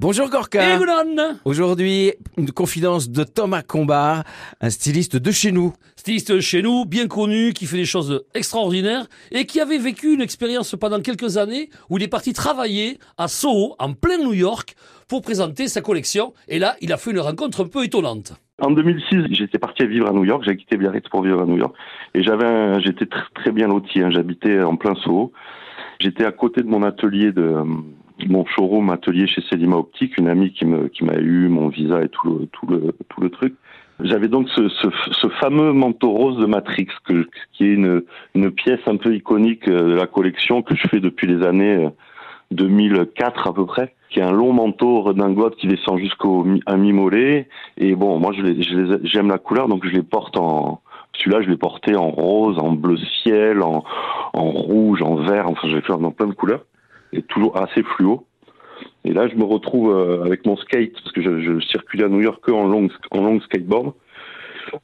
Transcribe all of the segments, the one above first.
Bonjour Gorka. Aujourd'hui, une confidence de Thomas Combar, un styliste de chez nous. Styliste chez nous, bien connu, qui fait des choses extraordinaires et qui avait vécu une expérience pendant quelques années où il est parti travailler à Soho, en plein New York, pour présenter sa collection. Et là, il a fait une rencontre un peu étonnante. En 2006, j'étais parti vivre à New York. J'ai quitté Biarritz pour vivre à New York. Et j'avais, un- j'étais tr- très bien loti. hein. J'habitais en plein Soho. J'étais à côté de mon atelier de mon showroom atelier chez Selima Optique, une amie qui me qui m'a eu mon visa et tout le tout le tout le truc. J'avais donc ce, ce, ce fameux manteau rose de Matrix, que, qui est une, une pièce un peu iconique euh, de la collection que je fais depuis les années euh, 2004 à peu près, qui est un long manteau redingote qui descend jusqu'au mi-mollet. Et bon, moi j'aime la couleur, donc je les porte en celui-là, je l'ai porté en rose, en bleu ciel, en, en rouge, en vert. Enfin, je l'ai fait dans plein de couleurs et toujours assez fluo. Et là, je me retrouve euh, avec mon skate parce que je, je circulais à New York en long, en long skateboard.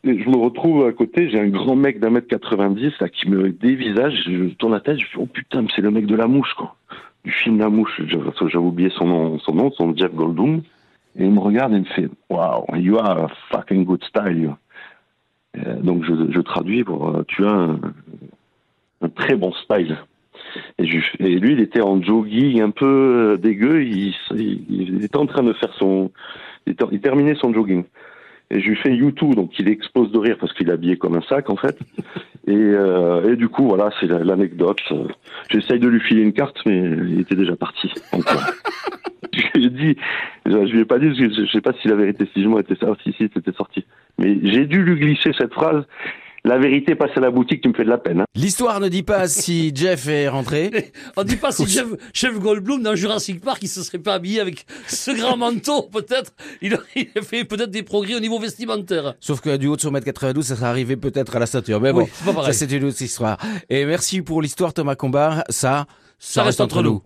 Et je me retrouve à côté, j'ai un grand mec d'un mètre 90 là qui me dévisage. Je tourne la tête, je fais oh putain, c'est le mec de la mouche quoi, du film La Mouche. J'avais oublié son nom, son nom, son Jeff Goldblum. Et il me regarde et il me fait wow, you are a fucking good style. Euh, donc je, je traduis pour euh, tu as un très bon style. Et, je- et lui, il était en jogging un peu euh, dégueu. Il, il- il était en train de faire son, il, ter- il terminait son jogging. Et je lui fais YouTube, donc il explose de rire parce qu'il est habillé comme un sac en fait. Et, euh, et du coup, voilà, c'est la- l'anecdote. J'essaye de lui filer une carte, mais il était déjà parti. J'ai dit, je lui ai pas dit, parce que je, sais pas si la vérité, si je m'en étais sorti, si c'était sorti. Mais j'ai dû lui glisser cette phrase. La vérité passe à la boutique, tu me fais de la peine. hein. L'histoire ne dit pas si Jeff est rentré. On dit pas si Jeff, Jeff Goldblum dans Jurassic Park, il se serait pas habillé avec ce grand manteau, peut-être. Il a, il a fait peut-être des progrès au niveau vestimentaire. Sauf que du haut de son mètre 92, ça serait arrivé peut-être à la ceinture. Mais bon, ça c'est une autre histoire. Et merci pour l'histoire Thomas Combar. Ça, Ça reste entre nous.